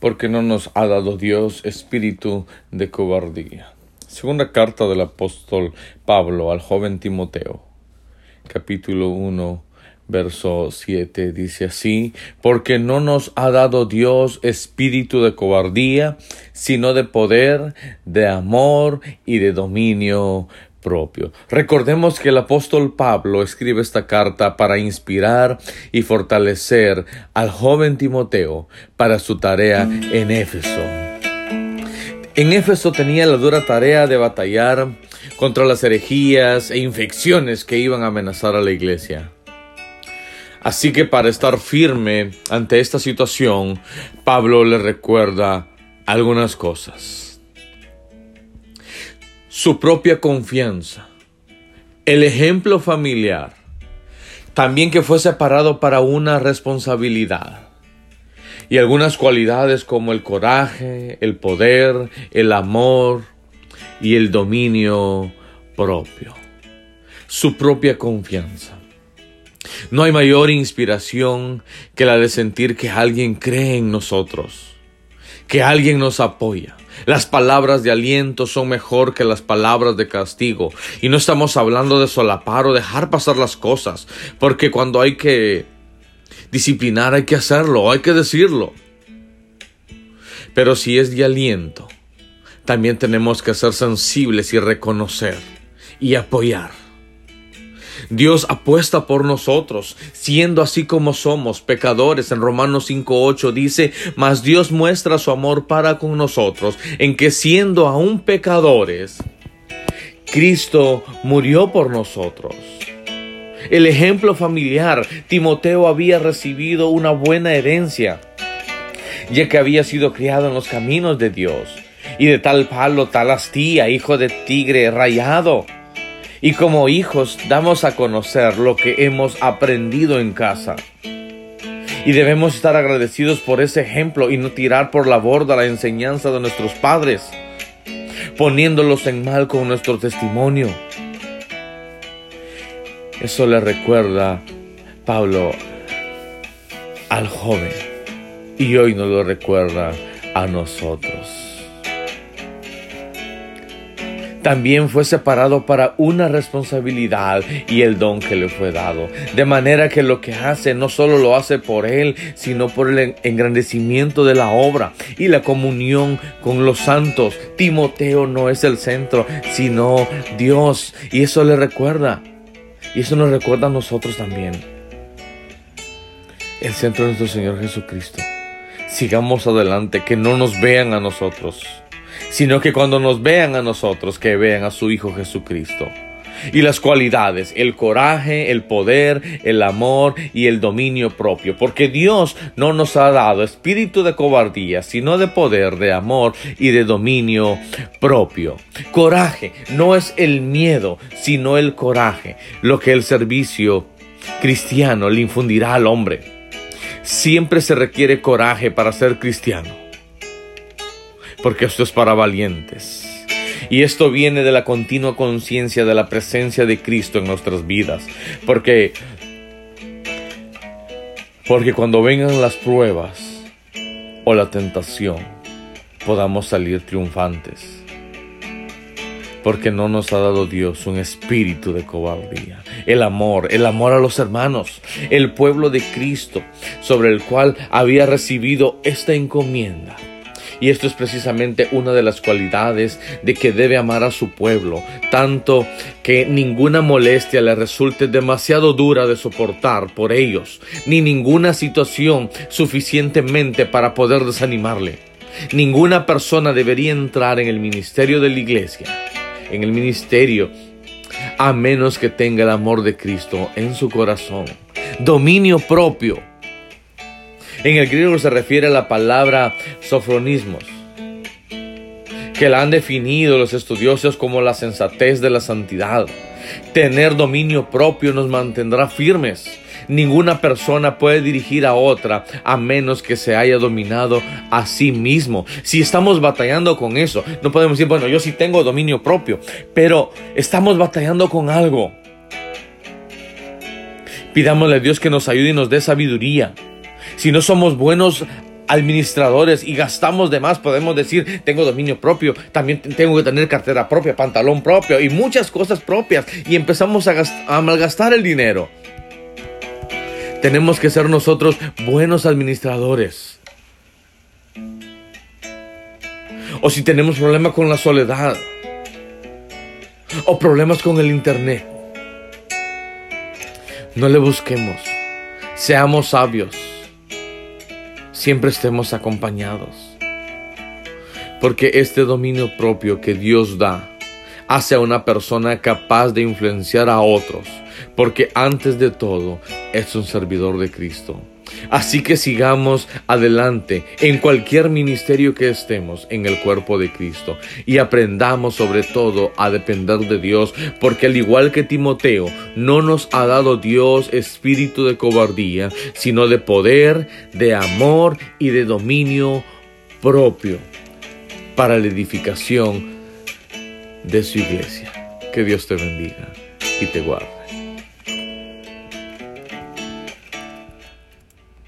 porque no nos ha dado Dios espíritu de cobardía. Segunda carta del apóstol Pablo al joven Timoteo, capítulo 1, verso 7, dice así, porque no nos ha dado Dios espíritu de cobardía, sino de poder, de amor y de dominio propio. Recordemos que el apóstol Pablo escribe esta carta para inspirar y fortalecer al joven Timoteo para su tarea en Éfeso. En Éfeso tenía la dura tarea de batallar contra las herejías e infecciones que iban a amenazar a la iglesia. Así que para estar firme ante esta situación, Pablo le recuerda algunas cosas su propia confianza, el ejemplo familiar, también que fue separado para una responsabilidad. Y algunas cualidades como el coraje, el poder, el amor y el dominio propio, su propia confianza. No hay mayor inspiración que la de sentir que alguien cree en nosotros, que alguien nos apoya, las palabras de aliento son mejor que las palabras de castigo. Y no estamos hablando de solapar o dejar pasar las cosas, porque cuando hay que disciplinar hay que hacerlo, hay que decirlo. Pero si es de aliento, también tenemos que ser sensibles y reconocer y apoyar. Dios apuesta por nosotros, siendo así como somos, pecadores. En Romanos 5.8 dice, mas Dios muestra su amor para con nosotros, en que siendo aún pecadores, Cristo murió por nosotros. El ejemplo familiar, Timoteo había recibido una buena herencia, ya que había sido criado en los caminos de Dios, y de tal palo, tal astilla, hijo de tigre rayado. Y como hijos damos a conocer lo que hemos aprendido en casa. Y debemos estar agradecidos por ese ejemplo y no tirar por la borda la enseñanza de nuestros padres, poniéndolos en mal con nuestro testimonio. Eso le recuerda Pablo al joven y hoy nos lo recuerda a nosotros también fue separado para una responsabilidad y el don que le fue dado. De manera que lo que hace no solo lo hace por él, sino por el engrandecimiento de la obra y la comunión con los santos. Timoteo no es el centro, sino Dios. Y eso le recuerda. Y eso nos recuerda a nosotros también. El centro de nuestro Señor Jesucristo. Sigamos adelante, que no nos vean a nosotros sino que cuando nos vean a nosotros, que vean a su Hijo Jesucristo. Y las cualidades, el coraje, el poder, el amor y el dominio propio. Porque Dios no nos ha dado espíritu de cobardía, sino de poder, de amor y de dominio propio. Coraje no es el miedo, sino el coraje, lo que el servicio cristiano le infundirá al hombre. Siempre se requiere coraje para ser cristiano porque esto es para valientes. Y esto viene de la continua conciencia de la presencia de Cristo en nuestras vidas. Porque, porque cuando vengan las pruebas o la tentación, podamos salir triunfantes. Porque no nos ha dado Dios un espíritu de cobardía. El amor, el amor a los hermanos, el pueblo de Cristo, sobre el cual había recibido esta encomienda y esto es precisamente una de las cualidades de que debe amar a su pueblo, tanto que ninguna molestia le resulte demasiado dura de soportar por ellos, ni ninguna situación suficientemente para poder desanimarle. Ninguna persona debería entrar en el ministerio de la iglesia, en el ministerio, a menos que tenga el amor de Cristo en su corazón, dominio propio, en el griego se refiere a la palabra sofronismos, que la han definido los estudiosos como la sensatez de la santidad. Tener dominio propio nos mantendrá firmes. Ninguna persona puede dirigir a otra a menos que se haya dominado a sí mismo. Si estamos batallando con eso, no podemos decir, bueno, yo sí tengo dominio propio, pero estamos batallando con algo. Pidámosle a Dios que nos ayude y nos dé sabiduría si no somos buenos administradores y gastamos de más, podemos decir, tengo dominio propio, también tengo que tener cartera propia, pantalón propio y muchas cosas propias y empezamos a, a malgastar el dinero. Tenemos que ser nosotros buenos administradores. O si tenemos problemas con la soledad. O problemas con el internet. No le busquemos. Seamos sabios. Siempre estemos acompañados. Porque este dominio propio que Dios da hace a una persona capaz de influenciar a otros. Porque antes de todo es un servidor de Cristo. Así que sigamos adelante en cualquier ministerio que estemos en el cuerpo de Cristo y aprendamos sobre todo a depender de Dios, porque al igual que Timoteo, no nos ha dado Dios espíritu de cobardía, sino de poder, de amor y de dominio propio para la edificación de su iglesia. Que Dios te bendiga y te guarde.